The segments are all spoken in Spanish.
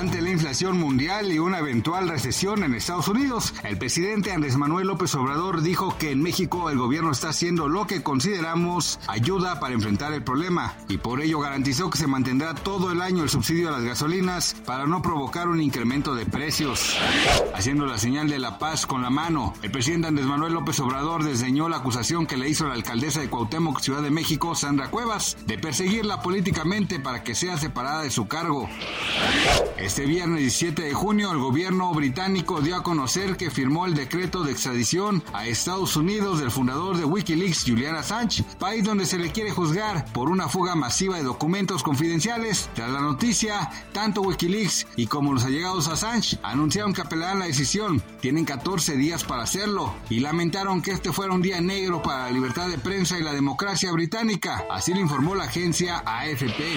Ante la inflación mundial y una eventual recesión en Estados Unidos, el presidente Andrés Manuel López Obrador dijo que en México el gobierno está haciendo lo que consideramos ayuda para enfrentar el problema y por ello garantizó que se mantendrá todo el año el subsidio a las gasolinas para no provocar un incremento de precios. Haciendo la señal de la paz con la mano, el presidente Andrés Manuel López Obrador desdeñó la acusación que le hizo la alcaldesa de Cuauhtémoc, Ciudad de México, Sandra Cuevas, de perseguirla políticamente para que sea separada de su cargo. Este viernes 17 de junio, el gobierno británico dio a conocer que firmó el decreto de extradición a Estados Unidos del fundador de Wikileaks, Julian Assange, país donde se le quiere juzgar por una fuga masiva de documentos confidenciales. Tras la noticia, tanto Wikileaks y como los allegados a Assange anunciaron que apelarán la decisión. Tienen 14 días para hacerlo y lamentaron que este fuera un día negro para la libertad de prensa y la democracia británica. Así lo informó la agencia AFP.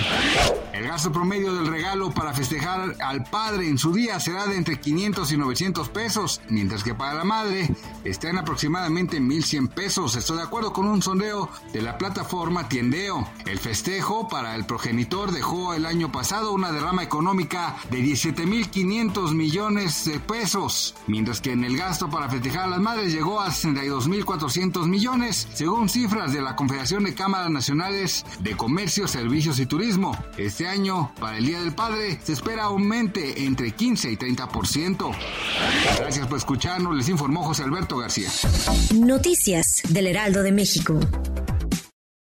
El gasto promedio del regalo para festejar al padre en su día será de entre 500 y 900 pesos, mientras que para la madre está en aproximadamente 1100 pesos. Estoy de acuerdo con un sondeo de la plataforma Tiendeo. El festejo para el progenitor dejó el año pasado una derrama económica de 17.500 millones de pesos, mientras que en el gasto para festejar a las madres llegó a 62.400 millones, según cifras de la Confederación de Cámaras Nacionales de Comercio, Servicios y Turismo. Este año, para el Día del Padre, se espera entre 15 y 30%. Gracias por escucharnos, les informó José Alberto García. Noticias del Heraldo de México.